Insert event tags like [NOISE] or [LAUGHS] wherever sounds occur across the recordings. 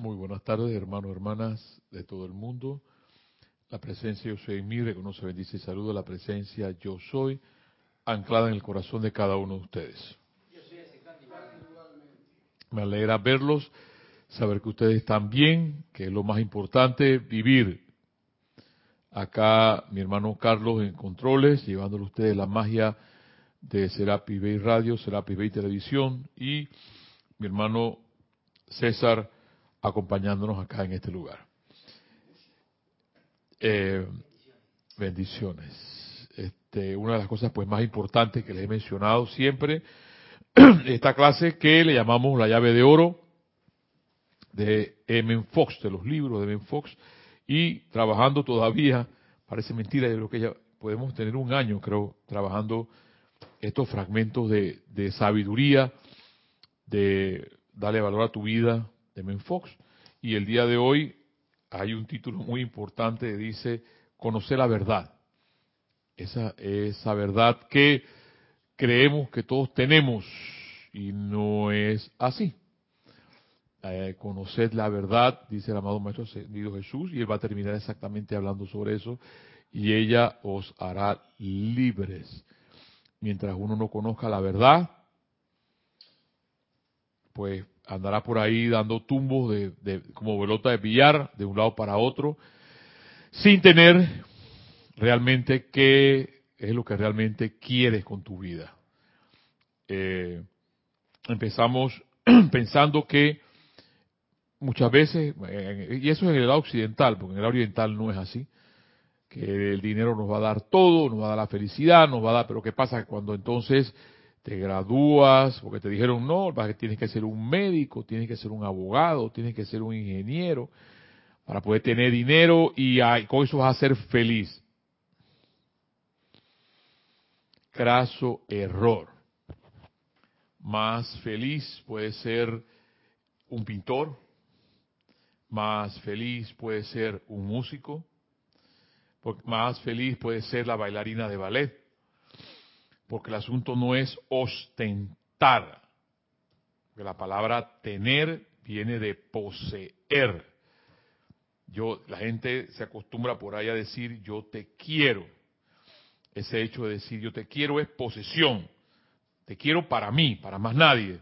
Muy buenas tardes, hermanos, hermanas de todo el mundo. La presencia Yo Soy en mí reconoce, bendice y saludo la presencia Yo Soy anclada en el corazón de cada uno de ustedes. Me alegra verlos, saber que ustedes están bien, que es lo más importante, vivir. Acá mi hermano Carlos en controles, llevándole ustedes la magia de Serapi Bay Radio, Serapi Bay Televisión y mi hermano César acompañándonos acá en este lugar. Eh, bendiciones. Este, una de las cosas pues más importantes que les he mencionado siempre, [CLEARS THROAT] esta clase que le llamamos la llave de oro de M. Fox, de los libros de M. Fox, y trabajando todavía, parece mentira, yo creo que ya podemos tener un año, creo, trabajando estos fragmentos de, de sabiduría, de darle valor a tu vida, Fox. Y el día de hoy hay un título muy importante, dice, conocer la verdad. Esa, esa verdad que creemos que todos tenemos y no es así. Eh, conocer la verdad, dice el amado Maestro Ascendido Jesús, y él va a terminar exactamente hablando sobre eso, y ella os hará libres. Mientras uno no conozca la verdad, pues andará por ahí dando tumbos de, como velota de billar de un lado para otro, sin tener realmente qué es lo que realmente quieres con tu vida. Eh, empezamos [CLEARS THROAT] pensando que muchas veces, y eso es en el lado occidental, porque en el lado oriental no es así, que el dinero nos va a dar todo, nos va a dar la felicidad, nos va a dar, pero ¿qué pasa cuando entonces te gradúas, porque te dijeron no, tienes que ser un médico, tienes que ser un abogado, tienes que ser un ingeniero para poder tener dinero y con eso vas a ser feliz. Craso error. Más feliz puede ser un pintor, más feliz puede ser un músico, más feliz puede ser la bailarina de ballet, porque el asunto no es ostentar, que la palabra tener viene de poseer. Yo, la gente se acostumbra por ahí a decir yo te quiero. Ese hecho de decir yo te quiero es posesión. Te quiero para mí, para más nadie.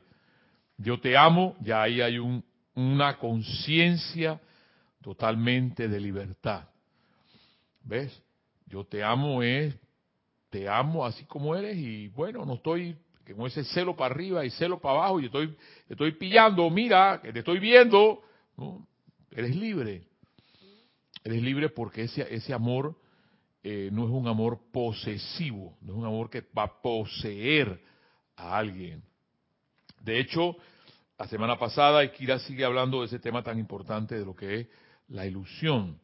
Yo te amo, ya ahí hay un, una conciencia totalmente de libertad. ¿Ves? Yo te amo es te amo así como eres y bueno, no estoy con ese celo para arriba y celo para abajo y estoy, estoy pillando, mira, que te estoy viendo. ¿no? Eres libre. Eres libre porque ese, ese amor eh, no es un amor posesivo, no es un amor que va a poseer a alguien. De hecho, la semana pasada Ikira sigue hablando de ese tema tan importante de lo que es la ilusión.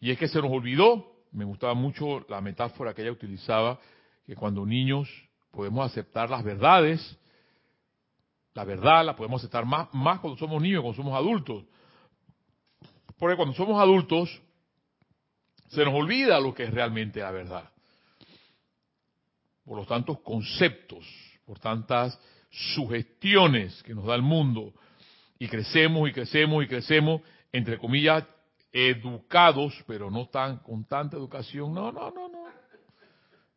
Y es que se nos olvidó me gustaba mucho la metáfora que ella utilizaba, que cuando niños podemos aceptar las verdades, la verdad la podemos aceptar más, más cuando somos niños, cuando somos adultos. Porque cuando somos adultos, se nos olvida lo que es realmente la verdad. Por los tantos conceptos, por tantas sugestiones que nos da el mundo, y crecemos y crecemos y crecemos, entre comillas, educados, pero no tan con tanta educación. No, no, no, no.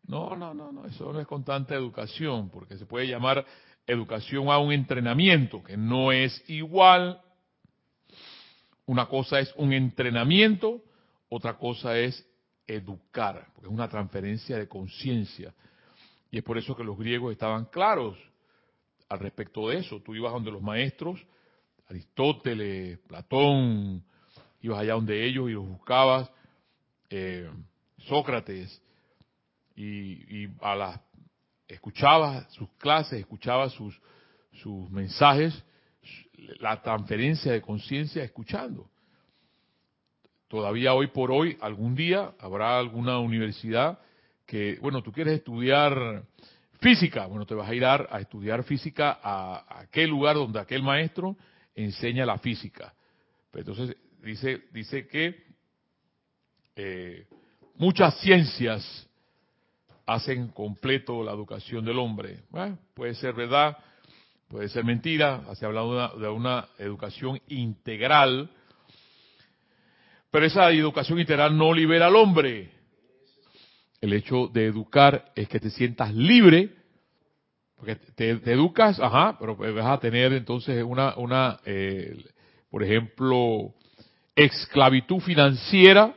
No, no, no, no, eso no es con tanta educación, porque se puede llamar educación a un entrenamiento, que no es igual. Una cosa es un entrenamiento, otra cosa es educar, porque es una transferencia de conciencia. Y es por eso que los griegos estaban claros al respecto de eso. Tú ibas donde los maestros, Aristóteles, Platón, ibas allá donde ellos y los buscabas, eh, Sócrates, y, a las escuchabas sus clases, escuchabas sus, sus mensajes, la transferencia de conciencia escuchando. Todavía hoy por hoy, algún día, habrá alguna universidad que, bueno, tú quieres estudiar física, bueno, te vas a ir a, estudiar física a, aquel lugar donde aquel maestro enseña la física. Pero entonces dice, dice que eh, muchas ciencias hacen completo la educación del hombre. puede ser verdad, puede ser mentira, se ha hablado de una, educación integral, pero esa educación integral no libera al hombre. El hecho de educar es que te sientas libre, porque te, educas, ajá, pero vas a tener entonces una, una eh, por ejemplo, esclavitud financiera,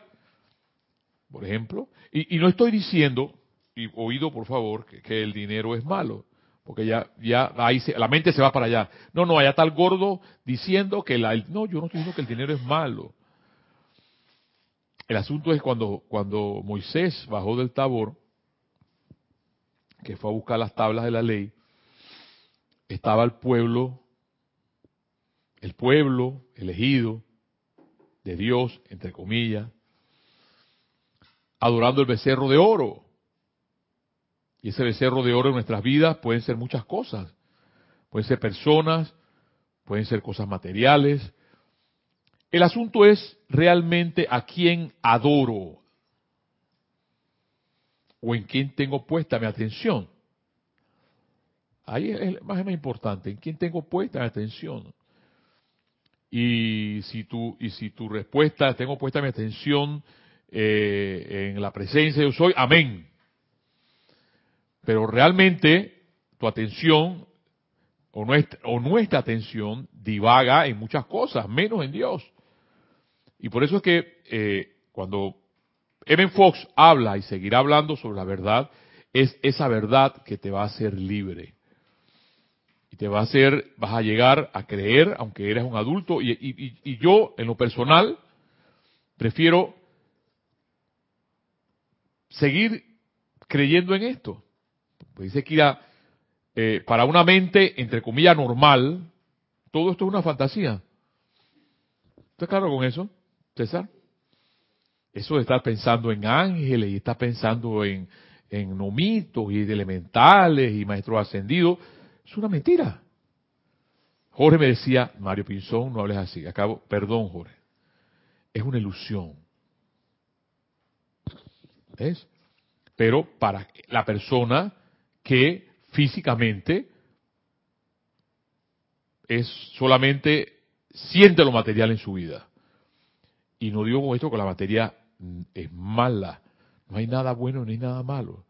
por ejemplo, y, no estoy diciendo, y oído por favor, que, el dinero es malo, porque ya, ya ahí la mente se va para allá. No, no, allá está el gordo diciendo que la, no, yo no estoy diciendo que el dinero es malo. El asunto es cuando, cuando Moisés bajó del Tabor, que fue a buscar las tablas de la ley, estaba el pueblo, el pueblo elegido de Dios, entre comillas, adorando el becerro de oro. Y ese becerro de oro en nuestras vidas pueden ser muchas cosas. Pueden ser personas, pueden ser cosas materiales, el asunto es realmente a quién adoro o en quién tengo puesta mi atención. Ahí es más, más importante, en quién tengo puesta mi atención. Y si tu, y si tu respuesta, tengo puesta mi atención eh, en la presencia de yo soy, amén. Pero realmente tu atención o nuestra, o nuestra atención divaga en muchas cosas, menos en Dios. Y por eso es que eh, cuando Evan Fox habla y seguirá hablando sobre la verdad, es esa verdad que te va a hacer libre. Y te va a hacer, vas a llegar a creer, aunque eres un adulto, y, yo, en lo personal, prefiero seguir creyendo en esto. Pues dice que eh, para una mente, entre comillas, normal, todo esto es una fantasía. ¿Estás claro con eso? César. Eso de estar pensando en ángeles y estar pensando en, en nomitos y elementales y maestros ascendidos, es una mentira. Jorge me decía, Mario Pinzón, no hables así. Acabo, perdón, Jorge. Es una ilusión. ¿Ves? Pero para la persona que físicamente es solamente siente lo material en su vida. Y no digo con esto que la materia mm, es mala. No hay nada bueno ni nada malo.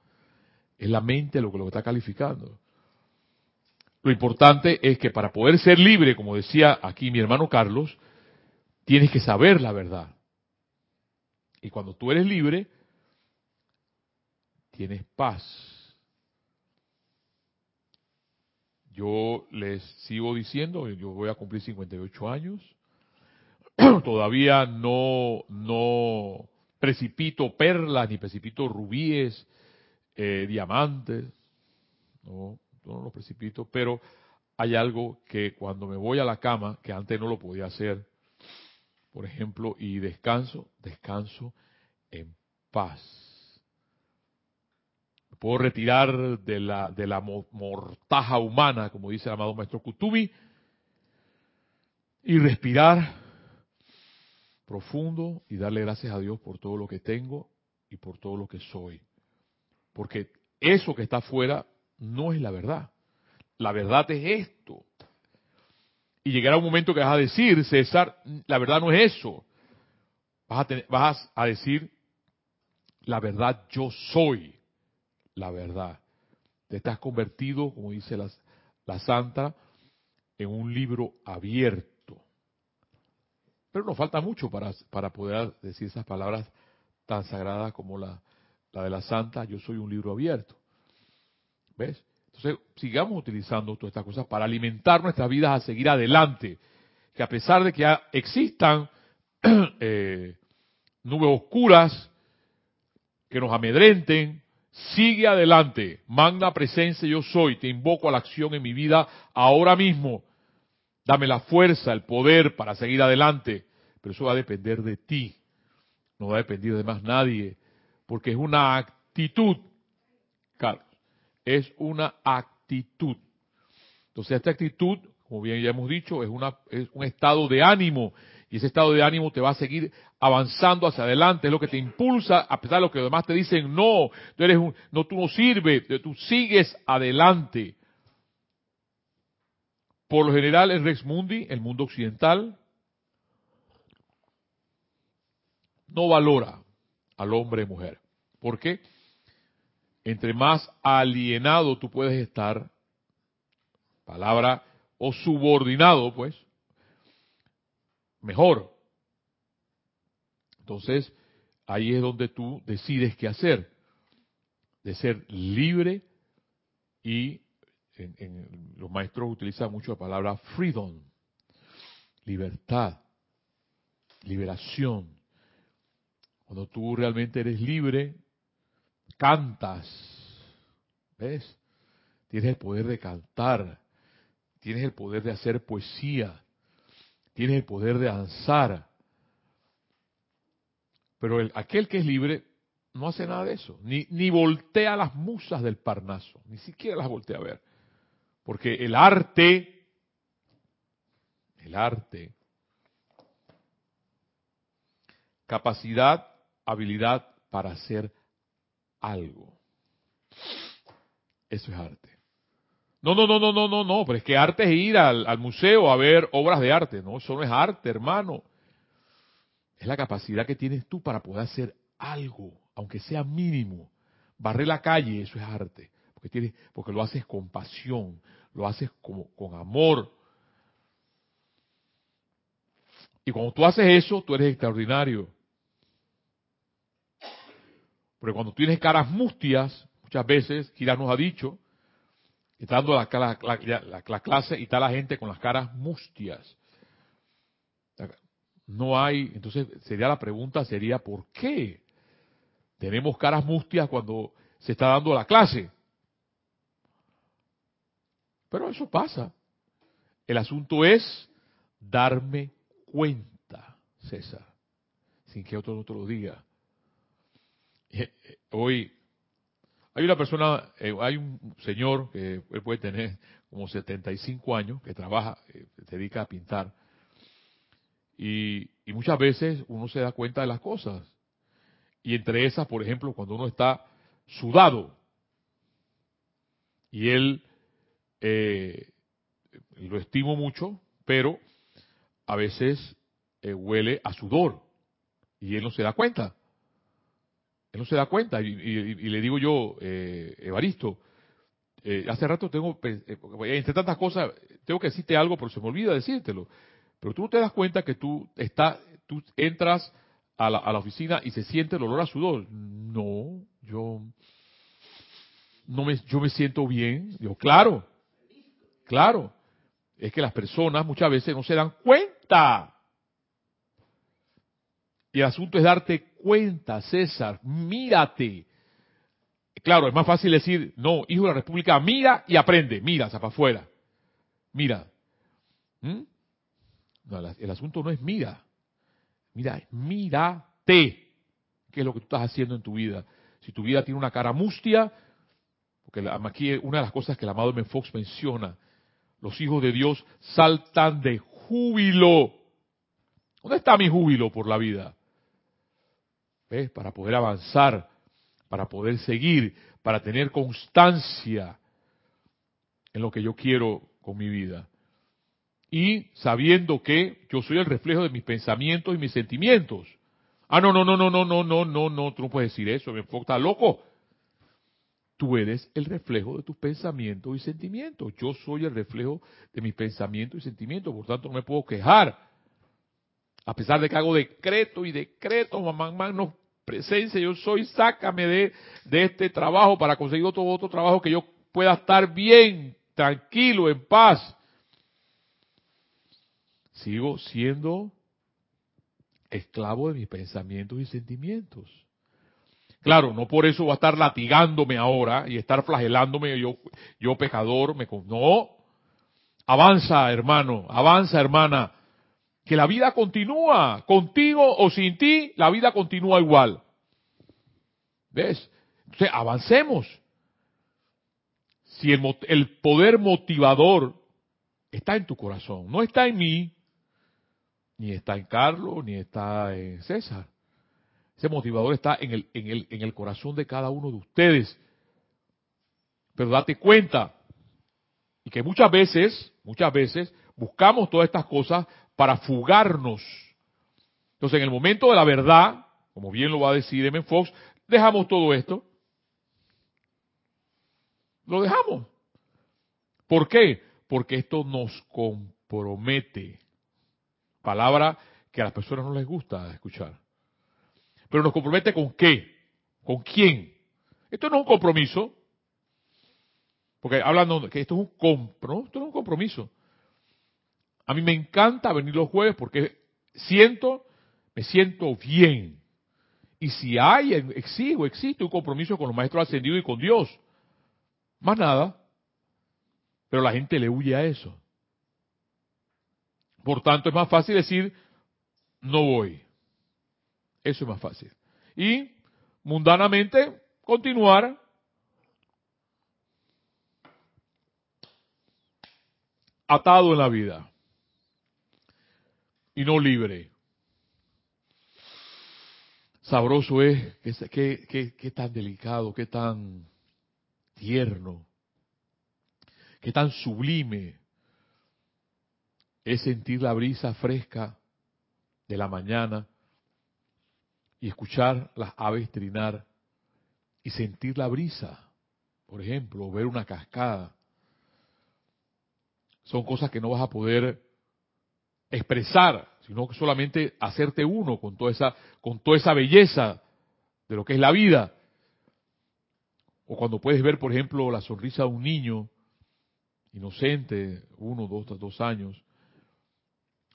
Es la mente lo que lo está calificando. Lo importante es que para poder ser libre, como decía aquí mi hermano Carlos, tienes que saber la verdad. Y cuando tú eres libre, tienes paz. Yo les sigo diciendo, yo voy a cumplir 58 años, [CLEARS THROAT] todavía no, no precipito perlas ni precipito rubíes, eh, diamantes, no, no los precipito, pero hay algo que cuando me voy a la cama, que antes no lo podía hacer, por ejemplo, y descanso, descanso en paz. Me puedo retirar de la, de la mortaja humana, como dice el amado maestro Kutubi, y respirar profundo y darle gracias a Dios por todo lo que tengo y por todo lo que soy. Porque eso que está afuera no es la verdad. La verdad es esto. Y llegará un momento que vas a decir, César, la verdad no es eso. Vas a, decir, la verdad yo soy la verdad. Te estás convertido, como dice la, la santa, en un libro abierto pero nos falta mucho para, para poder decir esas palabras tan sagradas como la, la de la santa, yo soy un libro abierto. ¿Ves? Entonces, sigamos utilizando todas estas cosas para alimentar nuestras vidas a seguir adelante. Que a pesar de que existan [CLEARS THROAT] eh, nubes oscuras que nos amedrenten, sigue adelante. Magna presencia yo soy. Te invoco a la acción en mi vida ahora mismo. Dame la fuerza, el poder para seguir adelante. Pero eso va a depender de ti. No va a depender de más nadie. Porque es una actitud. Es una actitud. Entonces esta actitud, como bien ya hemos dicho, es, una, es un estado de ánimo. Y ese estado de ánimo te va a seguir avanzando hacia adelante. Es lo que te impulsa, a pesar de lo que los demás te dicen, no, tú eres no, tú no sirves, tú sigues adelante. por lo general el Rex Mundi, el mundo occidental, no valora al hombre y mujer. ¿Por qué? Entre más alienado tú puedes estar, palabra, o subordinado, pues, mejor. Entonces, ahí es donde tú decides qué hacer. De ser libre y en, los maestros utilizan mucho la palabra freedom, libertad, liberación. Cuando tú realmente eres libre, cantas, ¿ves? Tienes el poder de cantar, tienes el poder de hacer poesía, tienes el poder de danzar. Pero el, aquel que es libre no hace nada de eso, ni, ni voltea las musas del Parnaso, ni siquiera las voltea a ver. Porque el arte, el arte, capacidad, habilidad para hacer algo. Eso es arte. No, no, no, no, no, no, no, pero es que arte es ir al, al, museo a ver obras de arte. No, eso no es arte, hermano. Es la capacidad que tienes tú para poder hacer algo, aunque sea mínimo. Barrer la calle, eso es arte. Porque, tienes, porque lo haces con pasión, lo haces como, con amor. Y cuando tú haces eso, tú eres extraordinario. Porque cuando tienes caras mustias, muchas veces, Gira nos ha dicho, está dando la, la, clase y está la gente con las caras mustias. No hay, entonces sería la pregunta, sería ¿por qué tenemos caras mustias cuando se está dando la clase? Pero eso pasa. El asunto es darme cuenta, César, sin que otro no te lo diga. Eh, eh, hoy hay una persona, eh, hay un señor que él puede tener como 75 años, que trabaja, se dedica a pintar. Y, muchas veces uno se da cuenta de las cosas. Y entre esas, por ejemplo, cuando uno está sudado y él lo estimo mucho, pero a veces huele a sudor y él no se da cuenta. Él no se da cuenta y, le digo yo, eh, Evaristo, eh, hace rato tengo, entre tantas cosas, tengo que decirte algo, pero se me olvida decírtelo. Pero tú no te das cuenta que tú estás, tú entras a la, a la oficina y se siente el olor a sudor. No, yo no me, yo me siento bien. Yo, claro, Claro, es que las personas muchas veces no se dan cuenta. Y el asunto es darte cuenta, César, mírate. Claro, es más fácil decir, no, hijo de la República, mira y aprende, mira, para afuera. Mira. ¿Mm? No, el asunto no es mira. Mira, mírate. ¿Qué es lo que tú estás haciendo en tu vida? Si tu vida tiene una cara mustia, porque aquí una de las cosas que el amado M. Fox menciona, los hijos de Dios saltan de júbilo. ¿Dónde está mi júbilo por la vida? Para poder avanzar, para poder seguir, para tener constancia en lo que yo quiero con mi vida. Y sabiendo que yo soy el reflejo de mis pensamientos y mis sentimientos. Ah, no, no, no, no, no, no, no, no, no, tú no puedes decir eso, me está loco. Tú eres el reflejo de tus pensamientos y sentimientos. Yo soy el reflejo de mis pensamientos y sentimientos, por tanto no me puedo quejar. A pesar de que hago decreto y decreto, mamá, no presencia, yo soy, sácame de, de este trabajo para conseguir otro, otro trabajo que yo pueda estar bien, tranquilo, en paz. Sigo siendo esclavo de mis pensamientos y sentimientos. Claro, no por eso va a estar latigándome ahora y estar flagelándome yo, yo pecador, me no. Avanza, hermano, avanza, hermana, que la vida continúa, contigo o sin ti, la vida continúa igual. ¿Ves? Entonces, avancemos. Si el, poder motivador está en tu corazón, no está en mí, ni está en Carlos, ni está en César. Ese motivador está en el, en el, en el corazón de cada uno de ustedes. Pero date cuenta, y que muchas veces, muchas veces buscamos todas estas cosas para fugarnos. Entonces, en el momento de la verdad, como bien lo va a decir M. Fox, dejamos todo esto. Lo dejamos. ¿Por qué? Porque esto nos compromete. Palabra que a las personas no les gusta escuchar. Pero nos compromete con qué? ¿Con quién? Esto no es un compromiso. Porque hablando que esto es un compro, esto no es un compromiso. A mí me encanta venir los jueves porque siento, me siento bien. Y si hay, exijo, existe un compromiso con los maestros ascendidos y con Dios. Más nada. Pero la gente le huye a eso. Por tanto, es más fácil decir, no voy. Eso es más fácil. Y mundanamente continuar atado en la vida y no libre. Sabroso es, que, tan delicado, qué tan tierno, qué tan sublime es sentir la brisa fresca de la mañana y escuchar las aves trinar y sentir la brisa, por ejemplo, o ver una cascada. Son cosas que no vas a poder expresar, sino solamente hacerte uno con toda esa, con toda esa belleza de lo que es la vida. O cuando puedes ver, por ejemplo, la sonrisa de un niño inocente, uno, dos, dos años,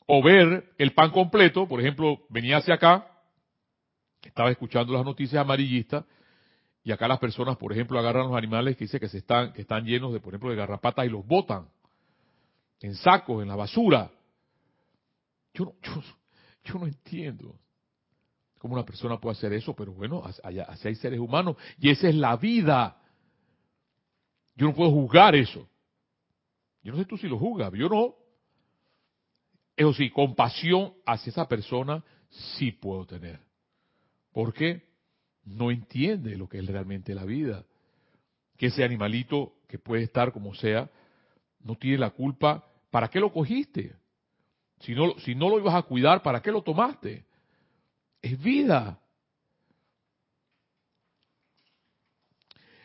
o ver el pan completo, por ejemplo, venía hacia acá, estaba escuchando las noticias amarillistas, y acá las personas, por ejemplo, agarran los animales que dice que se están, que están llenos de, por ejemplo, de garrapatas y los botan en sacos, en la basura. Yo no, yo, no entiendo cómo una persona puede hacer eso, pero bueno, así hay seres humanos y esa es la vida. Yo no puedo juzgar eso. Yo no sé tú si lo juzgas, yo no. Eso sí, compasión hacia esa persona sí puedo tener. ¿Por qué? No entiende lo que es realmente la vida. Que ese animalito, que puede estar como sea, no tiene la culpa. ¿Para qué lo cogiste? Si no, si no lo ibas a cuidar, ¿para qué lo tomaste? Es vida.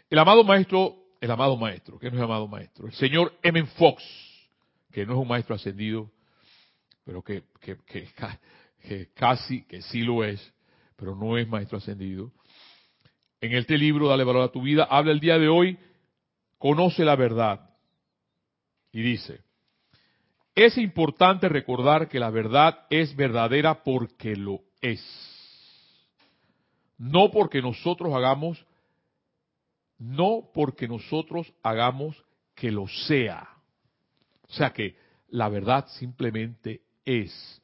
El amado maestro, el amado maestro, que no es amado maestro, el señor M. Fox, que no es un maestro ascendido, pero que, [LAUGHS] que, casi, que sí lo es, pero no es maestro ascendido. En este libro, Dale valor a tu vida, habla el día de hoy, conoce la verdad. Y dice, es importante recordar que la verdad es verdadera porque lo es. No porque nosotros hagamos, no porque nosotros hagamos que lo sea. O sea que la verdad simplemente es.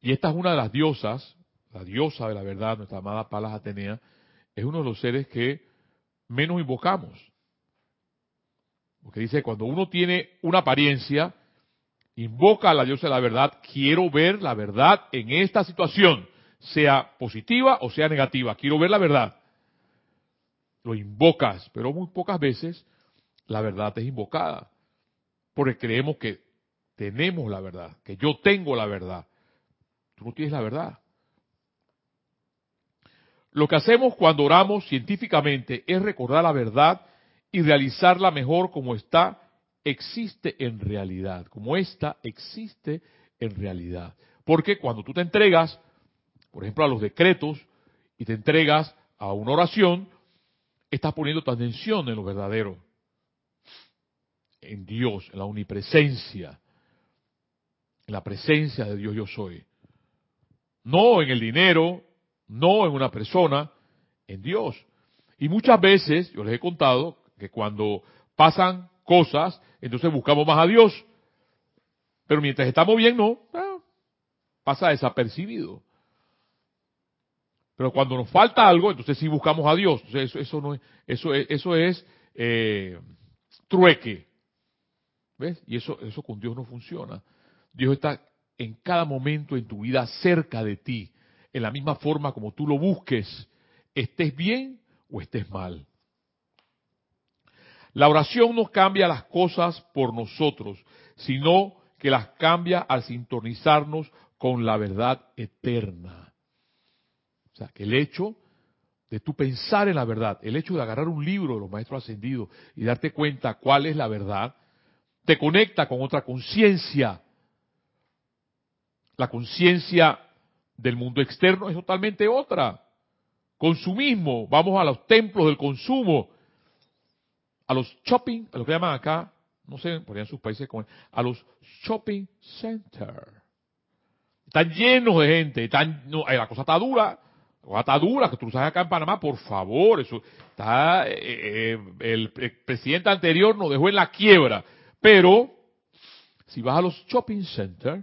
Y esta es una de las diosas, la diosa de la verdad, nuestra amada Palas Atenea, es uno de los seres que menos invocamos. Porque dice, cuando uno tiene una apariencia, invoca a la diosa de la verdad, quiero ver la verdad en esta situación, sea positiva o sea negativa, quiero ver la verdad. Lo invocas, pero muy pocas veces la verdad es invocada, porque creemos que tenemos la verdad, que yo tengo la verdad. Tú no tienes la verdad. Lo que hacemos cuando oramos científicamente es recordar la verdad y realizarla mejor como está, existe en realidad, como esta existe en realidad. Porque cuando tú te entregas, por ejemplo, a los decretos y te entregas a una oración, estás poniendo tu atención en lo verdadero, en Dios, en la omnipresencia, en la presencia de Dios yo soy. No en el dinero, no en una persona, en Dios. Y muchas veces, yo les he contado, que cuando pasan cosas, entonces buscamos más a Dios. Pero mientras estamos bien, no, ah, pasa desapercibido. Pero cuando nos falta algo, entonces sí buscamos a Dios. eso, eso, no es, eso es, eso es eh, trueque. ¿Ves? Y eso, eso con Dios no funciona. Dios está en cada momento en tu vida cerca de ti, en la misma forma como tú lo busques, estés bien o estés mal. La oración no cambia las cosas por nosotros, sino que las cambia al sintonizarnos con la verdad eterna. O sea, que el hecho de tú pensar en la verdad, el hecho de agarrar un libro de los maestros ascendidos y darte cuenta cuál es la verdad, te conecta con otra conciencia. La conciencia del mundo externo es totalmente otra. Consumismo, vamos a los templos del consumo, a los shopping, a lo que llaman acá, no sé, ponían sus países como, a los shopping centers. Están llenos de gente, están, no, eh, la cosa está dura, dura, que tú sabes acá en Panamá, por favor, eso está, eh, eh, el, presidente anterior nos dejó en la quiebra, pero si vas a los shopping centers,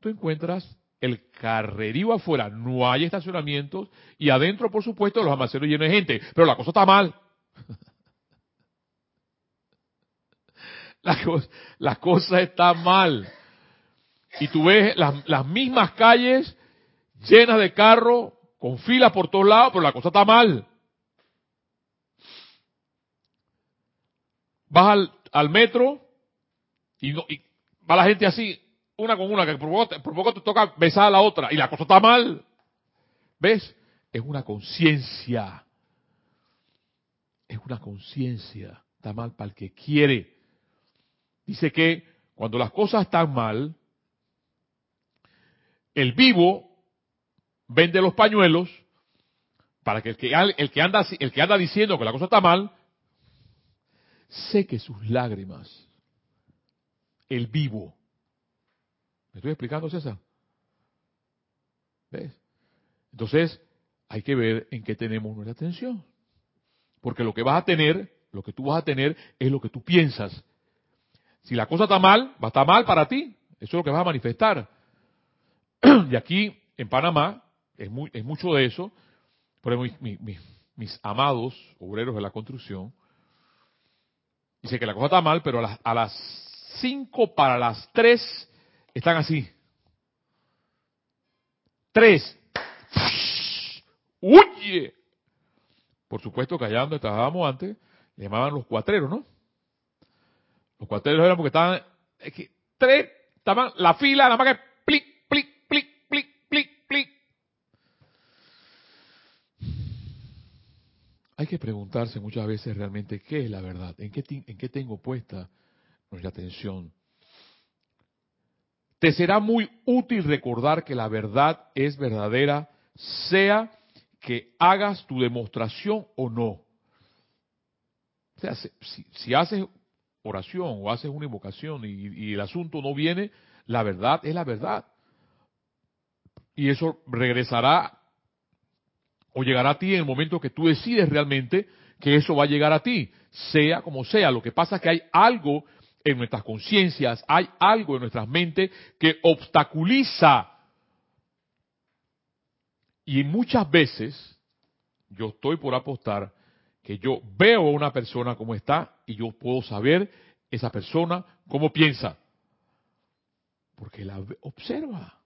tú encuentras el carrerío afuera, no hay estacionamientos y adentro, por supuesto, los almacenes llenos de gente, pero la cosa está mal. La la cosa está mal. Y tú ves las, las mismas calles llenas de carros, con filas por todos lados, pero la cosa está mal. Vas al, metro y, va la gente así, una con una, que por poco, te toca besar a la otra y la cosa está mal. ¿Ves? Es una conciencia. Es una conciencia. Está mal para el que quiere. Dice que cuando las cosas están mal, el vivo vende los pañuelos para que el que, que, anda, el que anda diciendo que la cosa está mal, seque sus lágrimas. El vivo. ¿Me estoy explicando, César? ¿Ves? Entonces, hay que ver en qué tenemos nuestra atención. Porque lo que vas a tener, lo que tú vas a tener, es lo que tú piensas. Si la cosa está mal, va a estar mal para ti. Eso es lo que vas a manifestar. [CLEARS THROAT] Y aquí, en Panamá, es, mucho de eso. Por ejemplo, mis, amados obreros de la construcción, dice que la cosa está mal, pero a las 5 para las 3 están así. Tres. ¡Huye! Por supuesto que allá donde estábamos antes, le llamaban los cuatreros, ¿no? Los cuatreros eran porque estaban, es que tres, estaban la fila, nada más que plic, plic, plic, plic, plic, plic. Hay que preguntarse muchas veces realmente qué es la verdad, en qué, en qué tengo puesta nuestra atención. Te será muy útil recordar que la verdad es verdadera, sea que hagas tu demostración o no. O sea, si, haces oración o haces una invocación y, el asunto no viene, la verdad es la verdad. Y eso regresará o llegará a ti en el momento que tú decides realmente que eso va a llegar a ti, sea como sea. Lo que pasa es que hay algo en nuestras conciencias, hay algo en nuestras mentes que obstaculiza. Y muchas veces, yo estoy por apostar que yo veo a una persona como está y yo puedo saber esa persona cómo piensa. Porque la observa.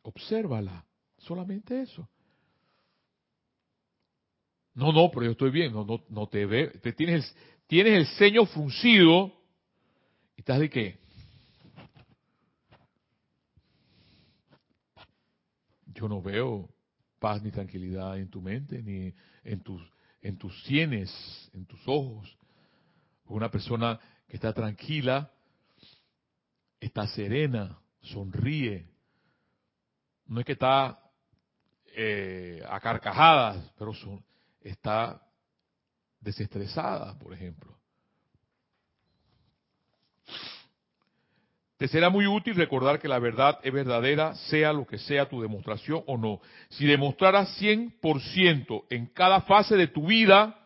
Obsérvala. Solamente eso. No, no, pero yo estoy bien. No, no, no te ve. Te tienes tienes el ceño fruncido y estás de qué? Yo no veo paz ni tranquilidad en tu mente, ni en tus, en tus sienes, en tus ojos. Una persona que está tranquila, está serena, sonríe. No es que está eh, a carcajadas, pero son, está desestresada, por ejemplo. Te será muy útil recordar que la verdad es verdadera, sea lo que sea tu demostración o no. Si demostraras 100% en cada fase de tu vida,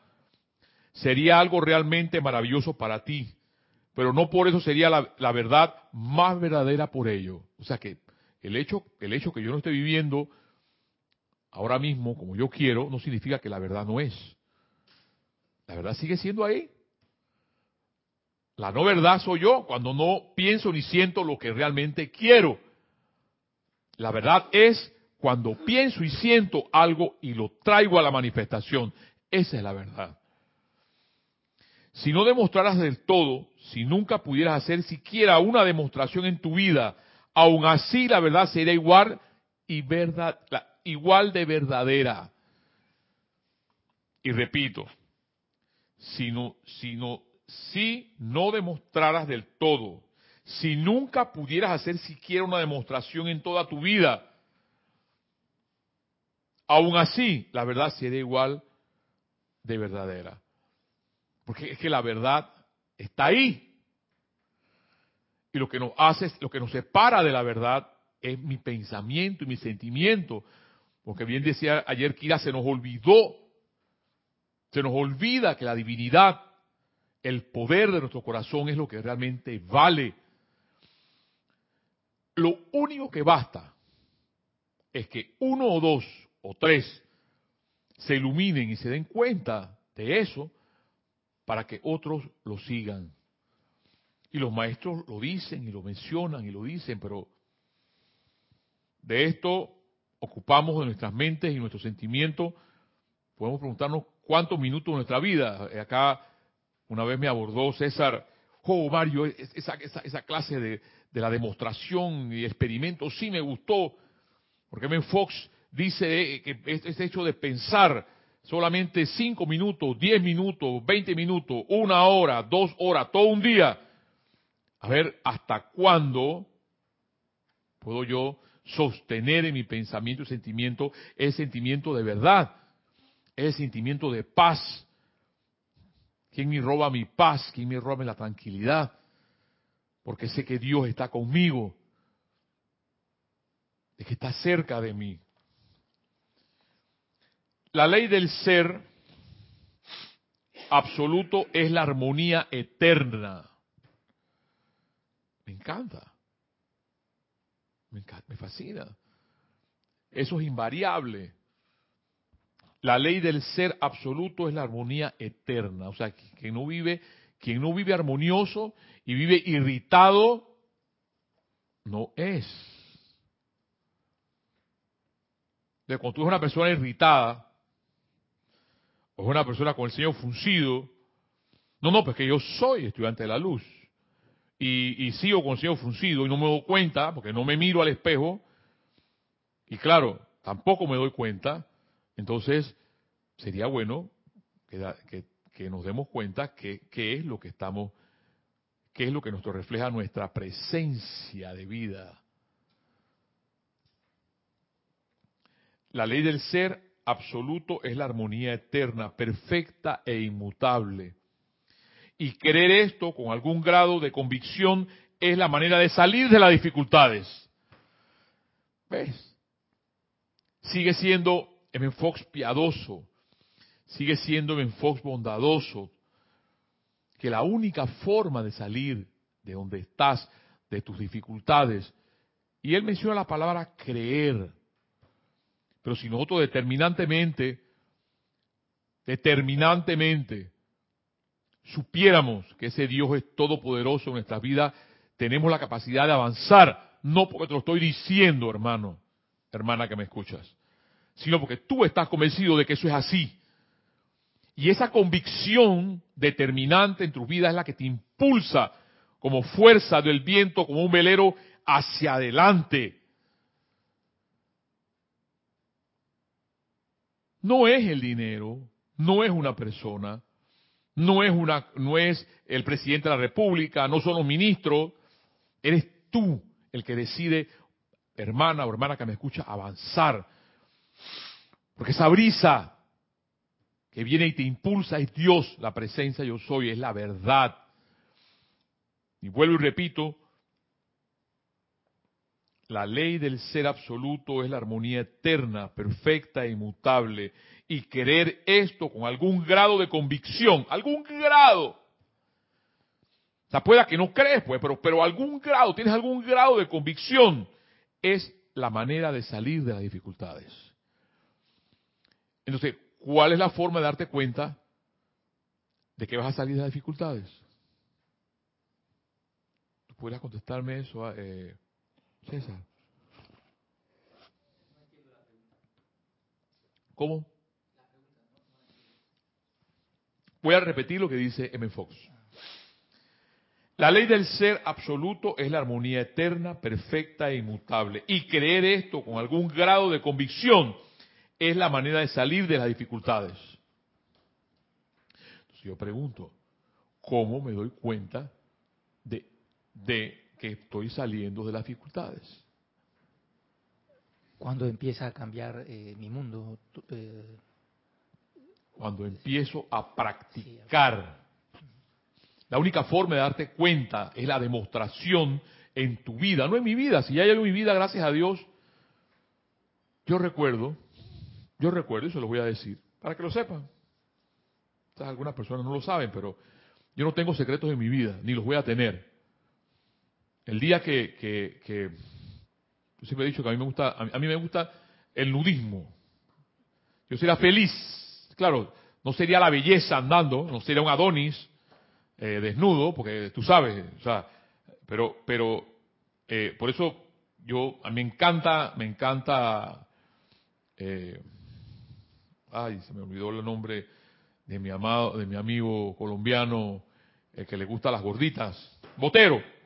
sería algo realmente maravilloso para ti. Pero no por eso sería la, la, verdad más verdadera por ello. O sea que el hecho, el hecho que yo no esté viviendo ahora mismo como yo quiero, no significa que la verdad no es. La verdad sigue siendo ahí. La no verdad soy yo cuando no pienso ni siento lo que realmente quiero. La verdad es cuando pienso y siento algo y lo traigo a la manifestación. Esa es la verdad. Si no demostraras del todo, si nunca pudieras hacer siquiera una demostración en tu vida, aún así la verdad sería igual y verdad, igual de verdadera. Y repito, si no, si no, si no demostraras del todo, si nunca pudieras hacer siquiera una demostración en toda tu vida, aún así la verdad sería igual de verdadera. Porque es que la verdad está ahí. Y lo que nos hace, lo que nos separa de la verdad es mi pensamiento y mi sentimiento. Porque bien decía ayer Kira, se nos olvidó, se nos olvida que la divinidad, el poder de nuestro corazón es lo que realmente vale. Lo único que basta es que uno o dos o tres se iluminen y se den cuenta de eso para que otros lo sigan. Y los maestros lo dicen y lo mencionan y lo dicen, pero de esto ocupamos de nuestras mentes y nuestros sentimientos. Podemos preguntarnos cuántos minutos de nuestra vida. Acá una vez me abordó César, oh Mario, esa, esa, esa clase de, la demostración y experimento sí me gustó, porque Ben Fox dice eh, que este hecho de pensar solamente cinco minutos, diez minutos, veinte minutos, una hora, dos horas, todo un día. A ver, ¿hasta cuándo puedo yo sostener en mi pensamiento y sentimiento ese sentimiento de verdad, ese sentimiento de paz? ¿Quién me roba mi paz? ¿Quién me roba la tranquilidad? Porque sé que Dios está conmigo, de que está cerca de mí. La ley del ser absoluto es la armonía eterna. Me encanta. Me, encanta, me fascina. Eso es invariable. La ley del ser absoluto es la armonía eterna. O sea, quien no vive, quien no vive armonioso y vive irritado, no es. De cuando tú eres una persona irritada, o es una persona con el ceño fruncido. No, no, pues que yo soy estudiante de la luz. Y, sigo con el ceño fruncido y no me doy cuenta, porque no me miro al espejo. Y claro, tampoco me doy cuenta. Entonces, sería bueno que, que, nos demos cuenta que, qué es lo que estamos, qué es lo que nos refleja nuestra presencia de vida. La ley del ser absoluto es la armonía eterna, perfecta e inmutable. Y creer esto con algún grado de convicción es la manera de salir de las dificultades. ¿Ves? Sigue siendo M. Fox piadoso, sigue siendo M. Fox bondadoso, que la única forma de salir de donde estás, de tus dificultades, y él menciona la palabra creer, pero si nosotros determinantemente, determinantemente, supiéramos que ese Dios es todopoderoso en nuestras vidas, tenemos la capacidad de avanzar, no porque te lo estoy diciendo, hermano, hermana que me escuchas, sino porque tú estás convencido de que eso es así. Y esa convicción determinante en tu vida es la que te impulsa como fuerza del viento, como un velero hacia adelante. no es el dinero, no es una persona, no es una, no es el presidente de la República, no son los ministros, eres tú el que decide, hermana o hermana que me escucha, avanzar. Porque esa brisa que viene y te impulsa es Dios, la presencia yo soy, es la verdad. Y vuelvo y repito, la ley del ser absoluto es la armonía eterna, perfecta e inmutable. Y querer esto con algún grado de convicción, algún grado. O sea, pueda que no crees, pues, pero, pero algún grado, tienes algún grado de convicción, es la manera de salir de las dificultades. Entonces, ¿cuál es la forma de darte cuenta de que vas a salir de las dificultades? ¿Tú podrías contestarme eso? Eh, César. ¿Cómo? Voy a repetir lo que dice M. Fox. La ley del ser absoluto es la armonía eterna, perfecta e inmutable. Y creer esto con algún grado de convicción es la manera de salir de las dificultades. Entonces yo pregunto, ¿cómo me doy cuenta de, de que estoy saliendo de las dificultades? Cuando empieza a cambiar eh, mi mundo. Eh, Cuando empiezo a practicar. La única forma de darte cuenta es la demostración en tu vida, no en mi vida. Si ya en mi vida, gracias a Dios, yo recuerdo, yo recuerdo, y se lo voy a decir, para que lo sepan. algunas personas no lo saben, pero yo no tengo secretos en mi vida, ni los voy a tener. El día que, que, que yo siempre he dicho que a mí me gusta, a mí me gusta el nudismo. Yo sería feliz, claro, no sería la belleza andando, no sería un Adonis eh, desnudo, porque tú sabes, o sea, pero, pero eh, por eso yo, a mí me encanta, me encanta, eh, ay, se me olvidó el nombre de mi amado, de mi amigo colombiano, el que le gusta las gorditas, Botero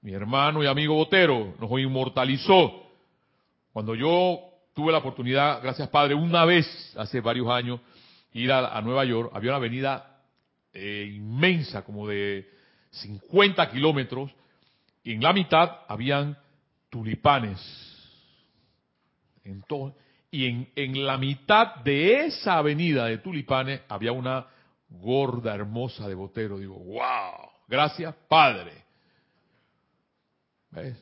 mi hermano y amigo Botero, nos inmortalizó. Cuando yo tuve la oportunidad, gracias Padre, una vez, hace varios años, ir a, Nueva York, había una avenida eh, inmensa, como de 50 kilómetros, y en la mitad habían tulipanes. Y en, en la mitad de esa avenida de tulipanes había una gorda hermosa de Botero. Digo, wow, gracias Padre. ¿Ves?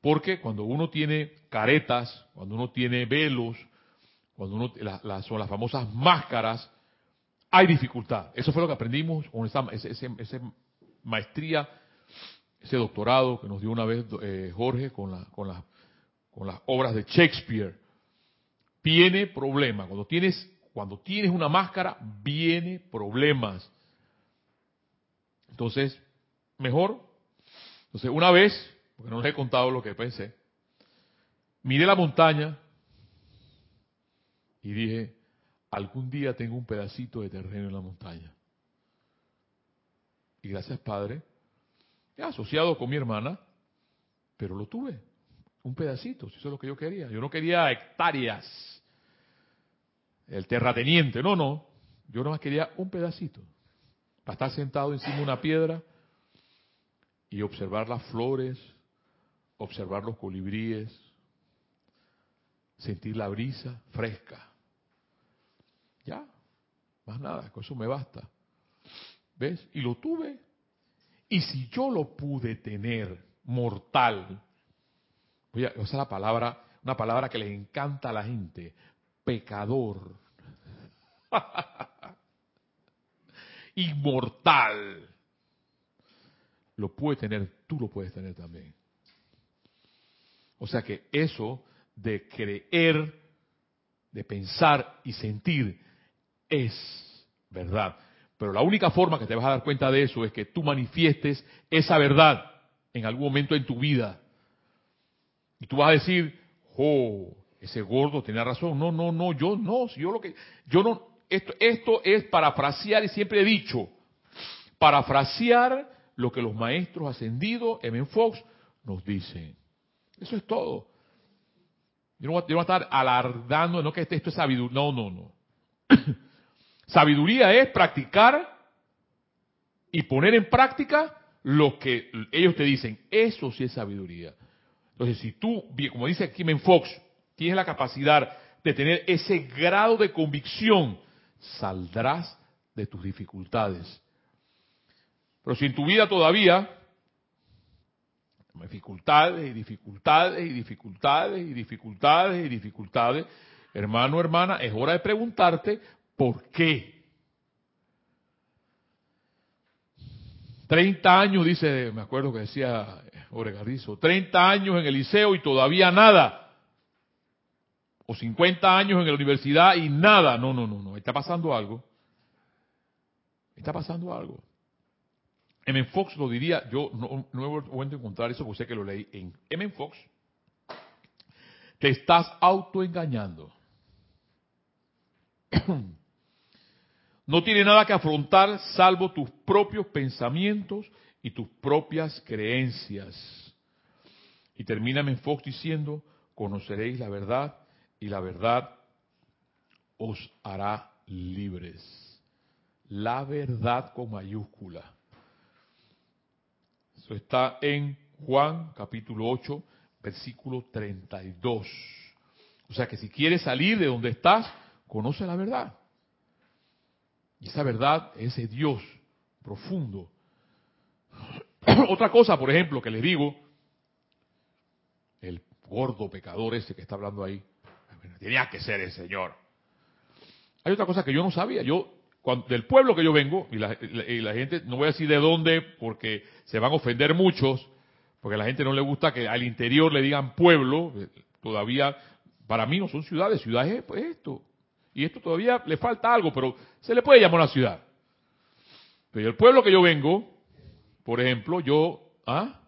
Porque cuando uno tiene caretas, cuando uno tiene velos, cuando uno son las famosas máscaras, hay dificultad. Eso fue lo que aprendimos con esa, maestría, ese doctorado que nos dio una vez eh, Jorge con, la, con, con las obras de Shakespeare. Viene problema. Cuando tienes, cuando tienes una máscara, viene problemas. Entonces, mejor. Entonces, una vez porque no les he contado lo que pensé, miré la montaña y dije, algún día tengo un pedacito de terreno en la montaña. Y gracias Padre, he asociado con mi hermana, pero lo tuve, un pedacito, si eso es lo que yo quería. Yo no quería hectáreas, el terrateniente, no, no, yo nomás quería un pedacito, para estar sentado encima de una piedra y observar las flores, observar los colibríes, sentir la brisa fresca. Ya, más nada, con eso me basta. ¿Ves? Y lo tuve. Y si yo lo pude tener mortal, voy a usar la palabra, una palabra que le encanta a la gente, pecador, [LAUGHS] inmortal, lo puede tener, tú lo puedes tener también. O sea que eso de creer, de pensar y sentir es verdad. Pero la única forma que te vas a dar cuenta de eso es que tú manifiestes esa verdad en algún momento en tu vida. Y tú vas a decir, oh, ese gordo tenía razón. No, no, no, yo no, yo lo que, yo no, esto, esto es parafrasear y siempre he dicho, parafrasear lo que los maestros ascendidos, M. Fox, nos dicen. Eso es todo. Yo no, voy, a estar alardando, no que esto es sabiduría. No, no, no. [COUGHS] sabiduría es practicar y poner en práctica lo que ellos te dicen. Eso sí es sabiduría. Entonces, si tú, como dice Kim Fox, tienes la capacidad de tener ese grado de convicción, saldrás de tus dificultades. Pero si en tu vida todavía dificultades y dificultades y dificultades y dificultades y dificultades. Hermano, hermana, es hora de preguntarte por qué. 30 años, dice, me acuerdo que decía Oregarizo, 30 años en el liceo y todavía nada. O 50 años en la universidad y nada. No, no, no, no. Está pasando algo. Está pasando algo. M. Fox lo diría, yo no, he vuelto a encontrar eso porque sé que lo leí en M. Fox. Te estás autoengañando. [CLEARS THROAT] no tiene nada que afrontar salvo tus propios pensamientos y tus propias creencias. Y termina Fox diciendo, conoceréis la verdad y la verdad os hará libres. La verdad con mayúscula. Eso está en Juan capítulo 8, versículo 32. O sea que si quieres salir de donde estás, conoce la verdad. Y esa verdad es ese Dios profundo. [CLEARS THROAT] Otra cosa, por ejemplo, que les digo, el gordo pecador ese que está hablando ahí, tenía que ser el Señor. Hay otra cosa que yo no sabía. Yo, del pueblo que yo vengo, y la, gente, no voy a decir de dónde, porque se van a ofender muchos, porque a la gente no le gusta que al interior le digan pueblo, todavía, para mí no son ciudades, ciudades es pues, esto. Y esto todavía le falta algo, pero se le puede llamar una ciudad. Pero el pueblo que yo vengo, por ejemplo, yo, ¿ah?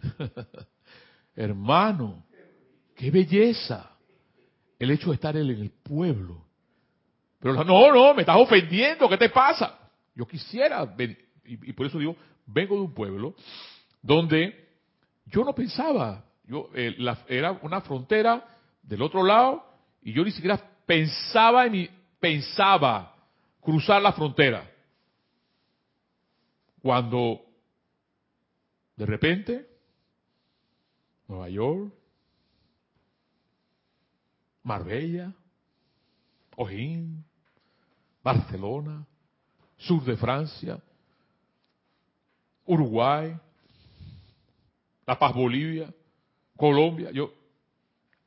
[LAUGHS] Hermano, qué belleza el hecho de estar en el pueblo. Pero no, no, me estás ofendiendo, ¿qué te pasa? Yo quisiera, y, por eso digo, vengo de un pueblo donde yo no pensaba, yo eh, era una frontera del otro lado y yo ni siquiera pensaba en mi, pensaba cruzar la frontera. Cuando de repente Nueva York, Marbella, Ojín, Barcelona, sur de Francia, Uruguay, La Paz Bolivia, Colombia. Yo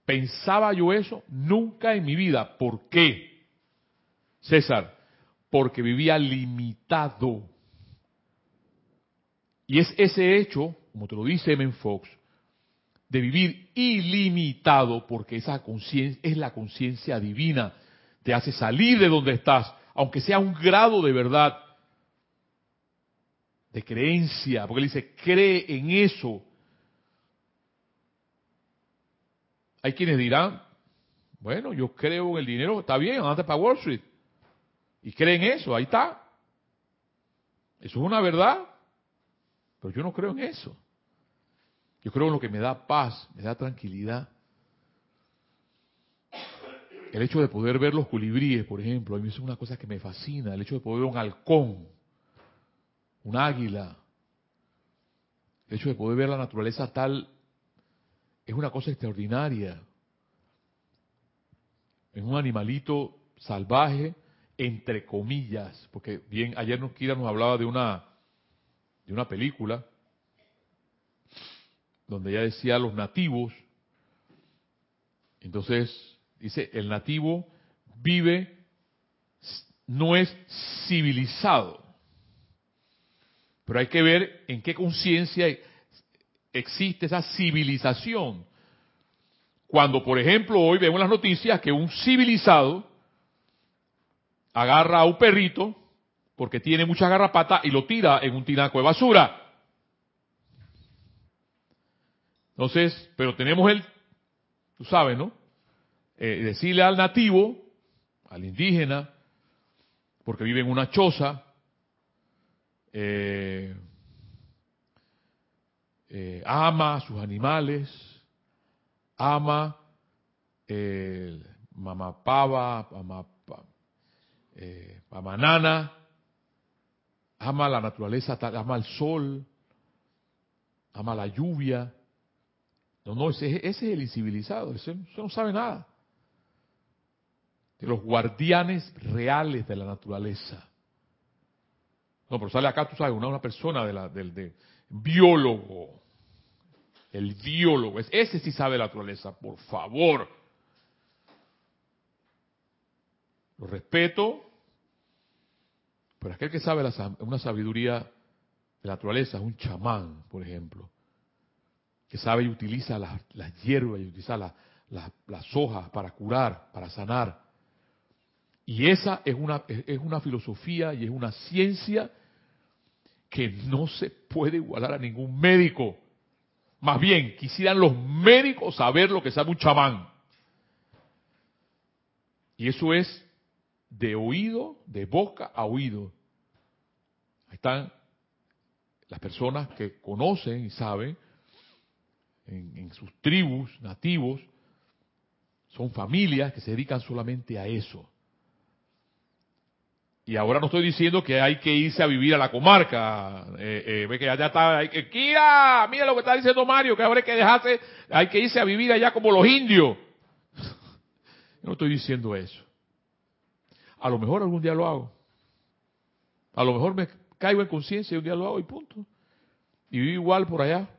pensaba yo eso nunca en mi vida. ¿Por qué? César, porque vivía limitado. Y es ese hecho, como te lo dice Men Fox, de vivir ilimitado, porque esa conciencia es la conciencia divina, te hace salir de donde estás, aunque sea un grado de verdad, de creencia, porque él dice, cree en eso. Hay quienes dirán, bueno, yo creo en el dinero, está bien, andate para Wall Street. Y creen eso, ahí está. Eso es una verdad, pero yo no creo en eso. Yo creo en lo que me da paz, me da tranquilidad. El hecho de poder ver los colibríes, por ejemplo, a mí es una cosa que me fascina. El hecho de poder ver un halcón, un águila. El hecho de poder ver la naturaleza tal es una cosa extraordinaria. Es un animalito salvaje, entre comillas, porque bien, ayer Kira nos hablaba de una, de una película donde ya decía los nativos. Entonces, Dice, el nativo vive, no es civilizado. Pero hay que ver en qué conciencia existe esa civilización. Cuando, por ejemplo, hoy vemos las noticias que un civilizado agarra a un perrito porque tiene mucha garrapata y lo tira en un tinaco de basura. Entonces, pero tenemos el, tú sabes, ¿no? Eh, decirle al nativo, al indígena, porque vive en una choza, eh, eh, ama a sus animales, ama el mamapava, mamanana, ama la naturaleza, ama el sol, ama la lluvia. No, no, ese, ese es el incivilizado, ese no sabe nada de los guardianes reales de la naturaleza. No, pero sale acá, tú sabes, una, una persona de la, del biólogo. El biólogo, ese sí sabe la naturaleza, por favor. Lo respeto, pero aquel que sabe una sabiduría de la naturaleza un chamán, por ejemplo, que sabe y utiliza las, hierbas y utiliza las hojas para curar, para sanar. Y esa es una, es una filosofía y es una ciencia que no se puede igualar a ningún médico. Más bien, quisieran los médicos saber lo que sabe un chamán. Y eso es de oído, de boca a oído. Ahí están las personas que conocen y saben en, sus tribus nativos, son familias que se dedican solamente a eso. Y ahora no estoy diciendo que hay que irse a vivir a la comarca. Eh, eh, ve que allá está, hay que, Kia, mira lo que está diciendo Mario, que ahora hay que dejarse, hay que irse a vivir allá como los indios. [LAUGHS] No estoy diciendo eso. A lo mejor algún día lo hago. A lo mejor me caigo en conciencia y un día lo hago y punto. Y vivo igual por allá.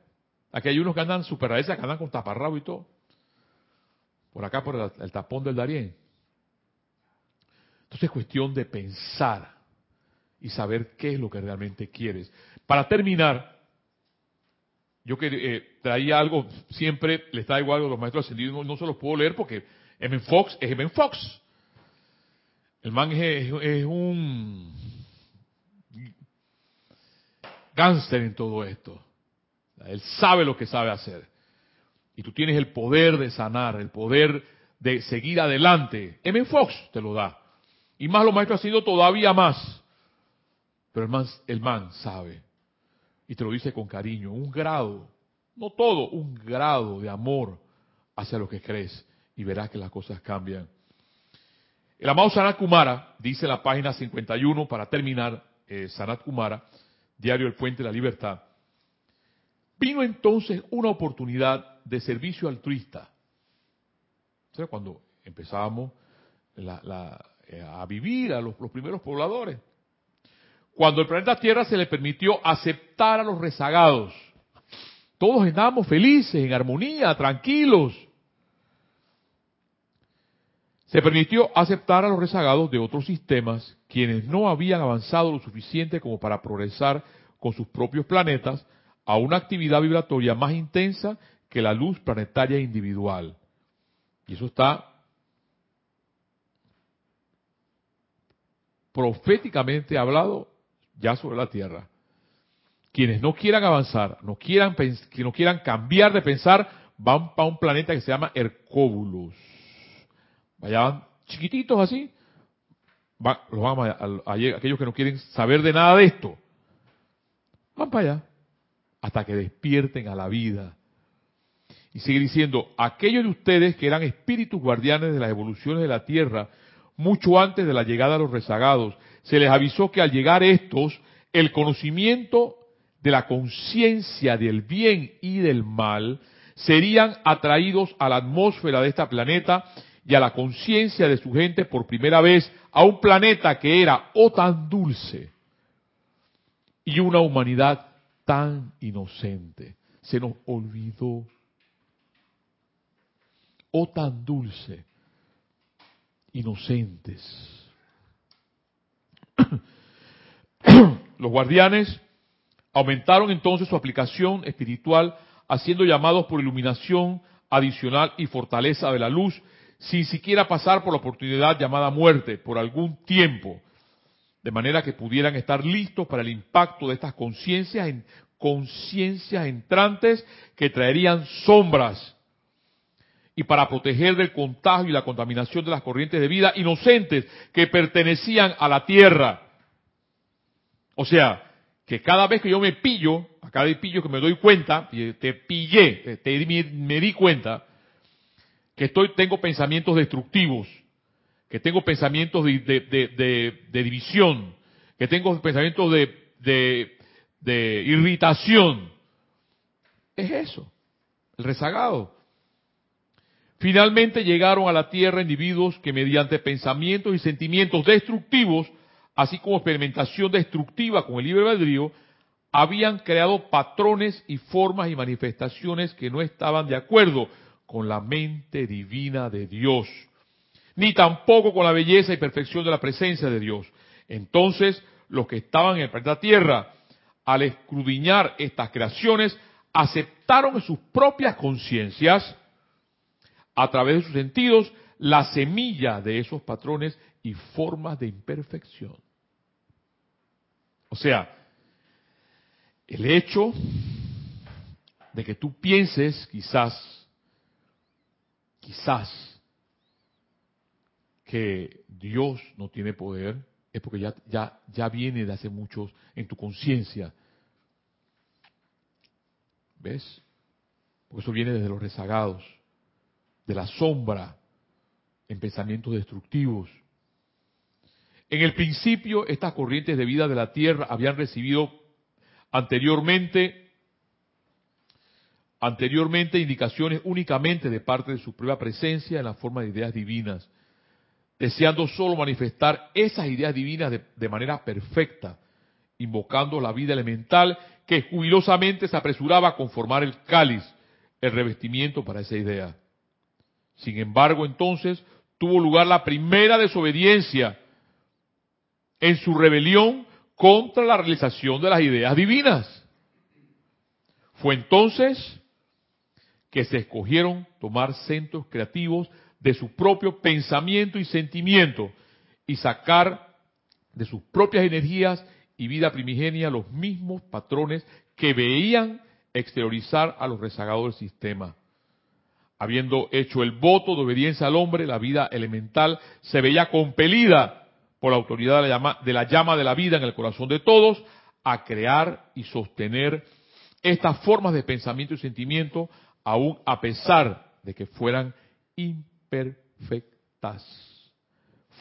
Aquí hay unos que andan super que andan con taparrabo y todo. Por acá, por el, tapón del Darién. Entonces es cuestión de pensar y saber qué es lo que realmente quieres. Para terminar, yo que eh, traía algo, siempre les traigo algo a los maestros ascendidos, no, se los puedo leer porque M. Fox es M. Fox. El man es, es un gánster en todo esto. Él sabe lo que sabe hacer. Y tú tienes el poder de sanar, el poder de seguir adelante. M. Fox te lo da. Y más los maestros sido todavía más. Pero el man, el man sabe. Y te lo dice con cariño. Un grado, no todo, un grado de amor hacia lo que crees. Y verás que las cosas cambian. El amado Sanat Kumara, dice en la página 51, para terminar, eh, Sanat Kumara, Diario El Puente de la Libertad. Vino entonces una oportunidad de servicio altruista. O sea, cuando empezábamos la, eh, a vivir a los, primeros pobladores. Cuando el planeta Tierra se le permitió aceptar a los rezagados, todos estábamos felices, en armonía, tranquilos. Se permitió aceptar a los rezagados de otros sistemas, quienes no habían avanzado lo suficiente como para progresar con sus propios planetas a una actividad vibratoria más intensa que la luz planetaria individual. Y eso está proféticamente hablado ya sobre la tierra. Quienes no quieran avanzar, no quieran, que no quieran cambiar de pensar, van para un planeta que se llama Hercóbulos. Vayan chiquititos así, los van a, aquellos que no quieren saber de nada de esto, van para allá, hasta que despierten a la vida. Y sigue diciendo, aquellos de ustedes que eran espíritus guardianes de las evoluciones de la Tierra, mucho antes de la llegada de los rezagados. Se les avisó que al llegar estos, el conocimiento de la conciencia del bien y del mal serían atraídos a la atmósfera de este planeta y a la conciencia de su gente por primera vez a un planeta que era o tan dulce y una humanidad tan inocente. Se nos olvidó. O tan dulce inocentes. [CLEARS THROAT] Los guardianes aumentaron entonces su aplicación espiritual haciendo llamados por iluminación adicional y fortaleza de la luz, sin siquiera pasar por la oportunidad llamada muerte por algún tiempo, de manera que pudieran estar listos para el impacto de estas conciencias en conciencias entrantes que traerían sombras y para proteger del contagio y la contaminación de las corrientes de vida inocentes que pertenecían a la tierra. O sea, que cada vez que yo me pillo, a cada pillo que me doy cuenta, te pillé, te, me, di cuenta, que estoy, tengo pensamientos destructivos, que tengo pensamientos de, división, que tengo pensamientos de irritación. Es eso, el rezagado. Finalmente llegaron a la tierra individuos que mediante pensamientos y sentimientos destructivos, así como experimentación destructiva con el libre albedrío, habían creado patrones y formas y manifestaciones que no estaban de acuerdo con la mente divina de Dios, ni tampoco con la belleza y perfección de la presencia de Dios. Entonces, los que estaban en planeta Tierra, al escrudiñar estas creaciones, aceptaron en sus propias conciencias a través de sus sentidos la semilla de esos patrones y formas de imperfección. O sea, el hecho de que tú pienses quizás, quizás, que Dios no tiene poder, es porque ya, ya, ya viene de hace muchos en tu conciencia. ¿Ves? Porque eso viene desde los rezagados, de la sombra, en pensamientos destructivos. En el principio, estas corrientes de vida de la Tierra habían recibido anteriormente, anteriormente indicaciones únicamente de parte de su propia presencia en la forma de ideas divinas, deseando solo manifestar esas ideas divinas de, manera perfecta, invocando la vida elemental que jubilosamente se apresuraba a conformar el cáliz, el revestimiento para esa idea. Sin embargo, entonces tuvo lugar la primera desobediencia en su rebelión contra la realización de las ideas divinas. Fue entonces que se escogieron tomar centros creativos de su propio pensamiento y sentimiento y sacar de sus propias energías y vida primigenia los mismos patrones que veían exteriorizar a los rezagados del sistema. Habiendo hecho el voto de obediencia al hombre, la vida elemental se veía compelida por la autoridad de la, llama, de la vida en el corazón de todos a crear y sostener estas formas de pensamiento y sentimiento aún a pesar de que fueran imperfectas.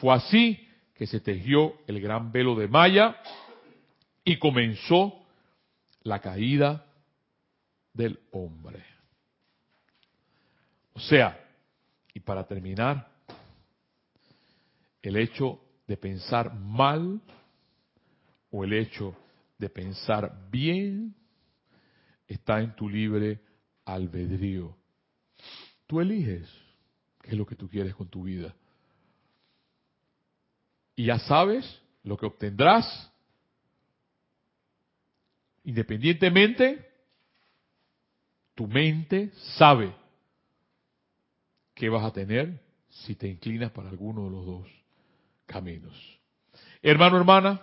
Fue así que se tejió el gran velo de Maya y comenzó la caída del hombre. O sea, y para terminar, el hecho de pensar mal o el hecho de pensar bien está en tu libre albedrío. Tú eliges qué es lo que tú quieres con tu vida. Y ya sabes lo que obtendrás independientemente, tu mente sabe qué vas a tener si te inclinas para alguno de los dos caminos. Hermano, hermana,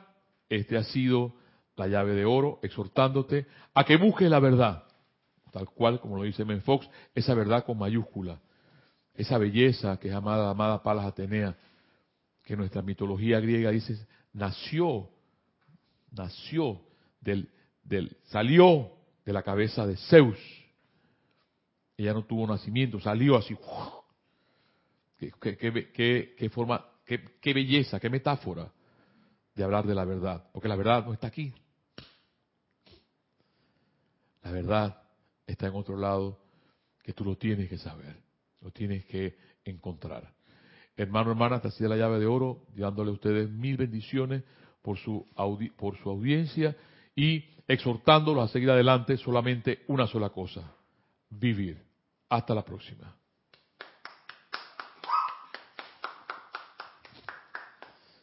este ha sido la llave de oro, exhortándote a que busques la verdad, tal cual como lo dice Menfox, esa verdad con mayúscula, esa belleza que es amada, amada Palas Atenea, que nuestra mitología griega dice, nació, nació del, del, salió de la cabeza de Zeus. Ella no tuvo nacimiento, salió así. Qué, qué, qué, forma, qué belleza, qué metáfora de hablar de la verdad. Porque la verdad no está aquí. La verdad está en otro lado que tú lo tienes que saber, lo tienes que encontrar. Hermano, hermana, hasta así la llave de oro, dándole a ustedes mil bendiciones por su, por su audiencia y exhortándolos a seguir adelante solamente una sola cosa, vivir. Hasta la próxima.